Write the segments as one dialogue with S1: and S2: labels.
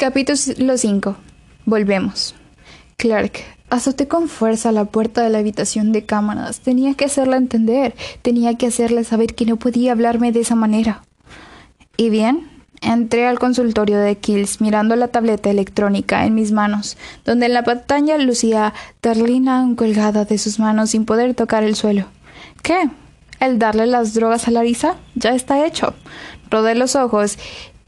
S1: Capítulo 5. Volvemos. Clark. Azoté con fuerza la puerta de la habitación de cámaras. Tenía que hacerla entender. Tenía que hacerle saber que no podía hablarme de esa manera. ¿Y bien? Entré al consultorio de Kills mirando la tableta electrónica en mis manos, donde en la pantalla lucía Darlina colgada de sus manos sin poder tocar el suelo. ¿Qué? ¿El darle las drogas a Larisa? Ya está hecho. Rodé los ojos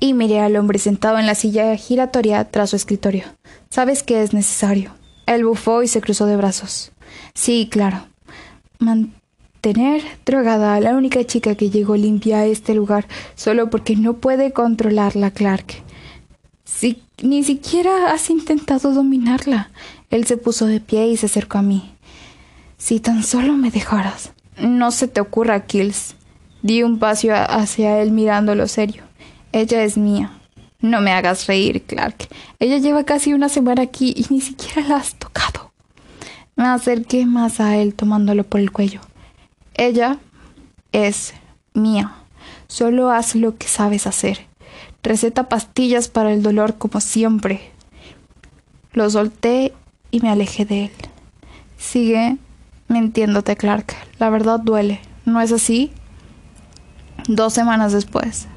S1: y miré al hombre sentado en la silla giratoria tras su escritorio. ¿Sabes qué es necesario? Él bufó y se cruzó de brazos. Sí, claro. Mantener drogada a la única chica que llegó limpia a este lugar solo porque no puede controlarla, Clark. Si, ni siquiera has intentado dominarla. Él se puso de pie y se acercó a mí. Si tan solo me dejaras. No se te ocurra, Kills. Di un paso hacia él mirándolo serio. Ella es mía. No me hagas reír, Clark. Ella lleva casi una semana aquí y ni siquiera la has tocado. Me acerqué más a él tomándolo por el cuello. Ella es mía. Solo haz lo que sabes hacer. Receta pastillas para el dolor como siempre. Lo solté y me alejé de él. Sigue mintiéndote, Clark. La verdad duele. ¿No es así? Dos semanas después.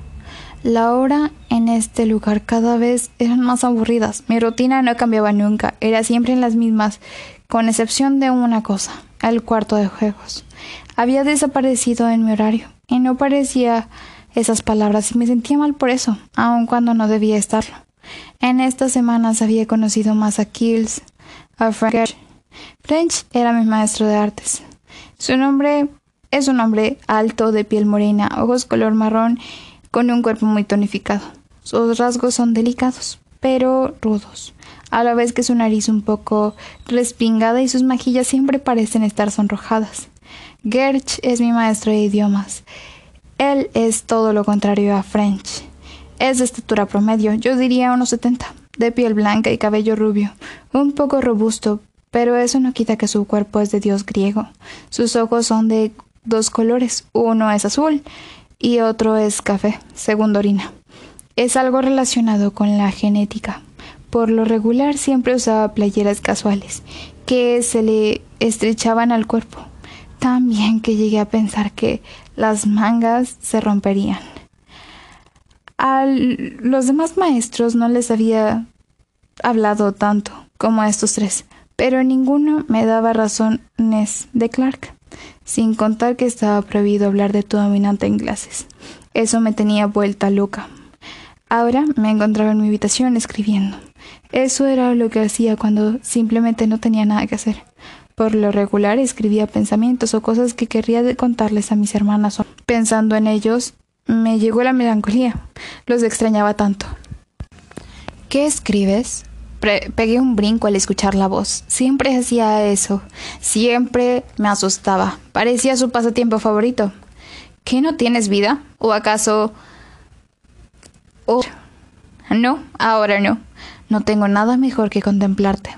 S1: La hora en este lugar cada vez eran más aburridas. Mi rutina no cambiaba nunca, era siempre en las mismas, con excepción de una cosa, el cuarto de juegos. Había desaparecido en mi horario y no parecía esas palabras y me sentía mal por eso, aun cuando no debía estarlo. En estas semanas había conocido más a Kills, a French. French era mi maestro de artes. Su nombre es un hombre alto, de piel morena, ojos color marrón con un cuerpo muy tonificado. Sus rasgos son delicados, pero rudos, a la vez que su nariz un poco respingada y sus mejillas siempre parecen estar sonrojadas. Gerch es mi maestro de idiomas. Él es todo lo contrario a French. Es de estatura promedio, yo diría unos setenta, de piel blanca y cabello rubio, un poco robusto, pero eso no quita que su cuerpo es de dios griego. Sus ojos son de dos colores, uno es azul y otro es café, según Dorina. Es algo relacionado con la genética. Por lo regular siempre usaba playeras casuales, que se le estrechaban al cuerpo. También que llegué a pensar que las mangas se romperían. A los demás maestros no les había hablado tanto como a estos tres, pero ninguno me daba razones de Clark sin contar que estaba prohibido hablar de tu dominante en clases. Eso me tenía vuelta loca. Ahora me encontraba en mi habitación escribiendo. Eso era lo que hacía cuando simplemente no tenía nada que hacer. Por lo regular escribía pensamientos o cosas que querría contarles a mis hermanas. Pensando en ellos, me llegó la melancolía. Los extrañaba tanto. ¿Qué escribes? Pegué un brinco al escuchar la voz. Siempre hacía eso. Siempre me asustaba. Parecía su pasatiempo favorito. ¿Qué no tienes vida? ¿O acaso... Oh. No, ahora no. No tengo nada mejor que contemplarte.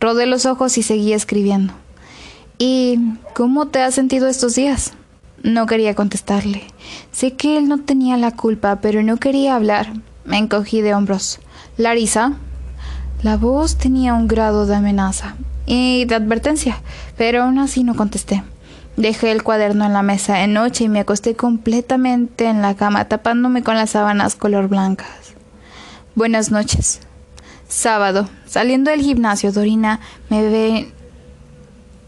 S1: Rodé los ojos y seguí escribiendo. ¿Y cómo te has sentido estos días? No quería contestarle. Sé que él no tenía la culpa, pero no quería hablar. Me encogí de hombros. Larisa, la voz tenía un grado de amenaza y de advertencia, pero aún así no contesté. Dejé el cuaderno en la mesa de noche y me acosté completamente en la cama, tapándome con las sábanas color blancas. Buenas noches. Sábado. Saliendo del gimnasio, Dorina me ve...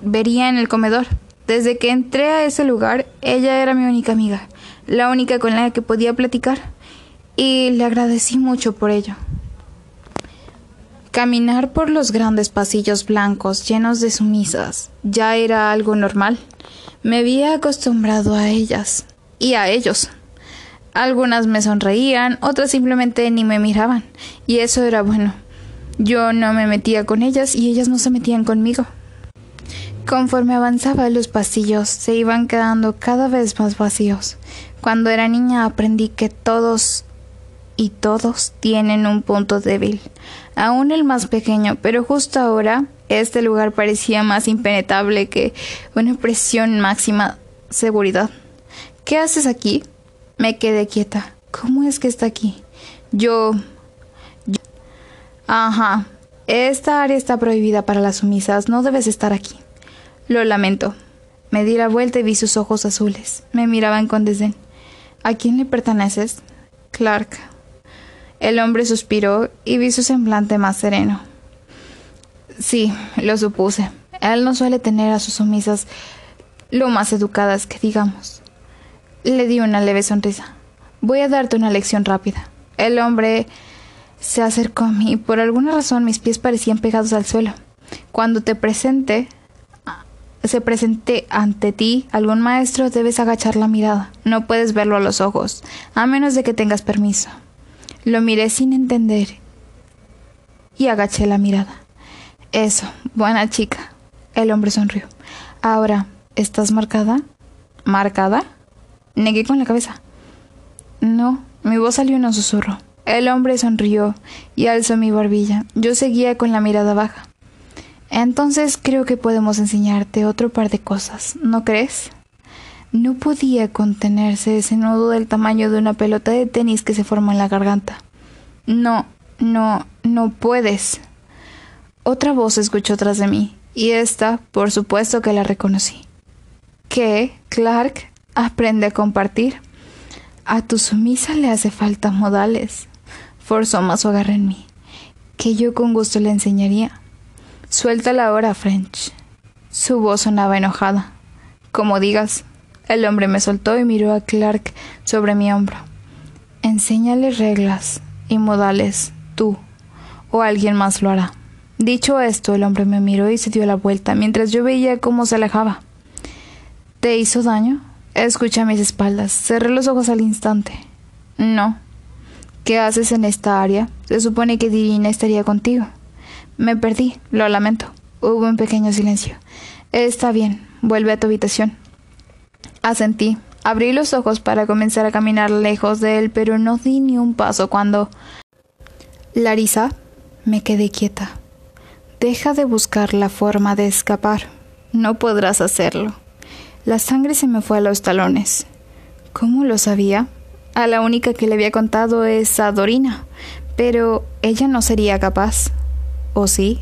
S1: vería en el comedor. Desde que entré a ese lugar, ella era mi única amiga, la única con la que podía platicar, y le agradecí mucho por ello. Caminar por los grandes pasillos blancos llenos de sumisas ya era algo normal. Me había acostumbrado a ellas y a ellos. Algunas me sonreían, otras simplemente ni me miraban, y eso era bueno. Yo no me metía con ellas y ellas no se metían conmigo. Conforme avanzaba los pasillos, se iban quedando cada vez más vacíos. Cuando era niña aprendí que todos y todos tienen un punto débil, aún el más pequeño, pero justo ahora este lugar parecía más impenetrable que una presión máxima seguridad. ¿Qué haces aquí? Me quedé quieta. ¿Cómo es que está aquí? Yo, Ajá. Esta área está prohibida para las sumisas. No debes estar aquí. Lo lamento. Me di la vuelta y vi sus ojos azules. Me miraban con desdén. ¿A quién le perteneces? Clark. El hombre suspiró y vi su semblante más sereno. Sí, lo supuse. Él no suele tener a sus sumisas lo más educadas que digamos. Le di una leve sonrisa. Voy a darte una lección rápida. El hombre se acercó a mí. Por alguna razón mis pies parecían pegados al suelo. Cuando te presente, se presente ante ti algún maestro, debes agachar la mirada. No puedes verlo a los ojos, a menos de que tengas permiso. Lo miré sin entender y agaché la mirada. Eso, buena chica. El hombre sonrió. Ahora, ¿estás marcada? ¿Marcada? Negué con la cabeza. No, mi voz salió en un susurro. El hombre sonrió y alzó mi barbilla. Yo seguía con la mirada baja. Entonces creo que podemos enseñarte otro par de cosas, ¿no crees? No podía contenerse ese nudo del tamaño de una pelota de tenis que se forma en la garganta. No, no, no puedes. Otra voz escuchó tras de mí, y esta, por supuesto que la reconocí. ¿Qué, Clark? Aprende a compartir. A tu sumisa le hace falta modales forzó más su agarre en mí, que yo con gusto le enseñaría. Suéltala ahora, French. Su voz sonaba enojada. Como digas. El hombre me soltó y miró a Clark sobre mi hombro. Enséñale reglas y modales, tú, o alguien más lo hará. Dicho esto, el hombre me miró y se dio la vuelta mientras yo veía cómo se alejaba. ¿Te hizo daño? Escuché a mis espaldas. Cerré los ojos al instante. No, ¿Qué haces en esta área? Se supone que Divina estaría contigo. Me perdí, lo lamento. Hubo un pequeño silencio. Está bien, vuelve a tu habitación. Asentí. Abrí los ojos para comenzar a caminar lejos de él, pero no di ni un paso cuando... Larisa, me quedé quieta. Deja de buscar la forma de escapar. No podrás hacerlo. La sangre se me fue a los talones. ¿Cómo lo sabía? A la única que le había contado es a Dorina, pero ella no sería capaz. ¿O sí?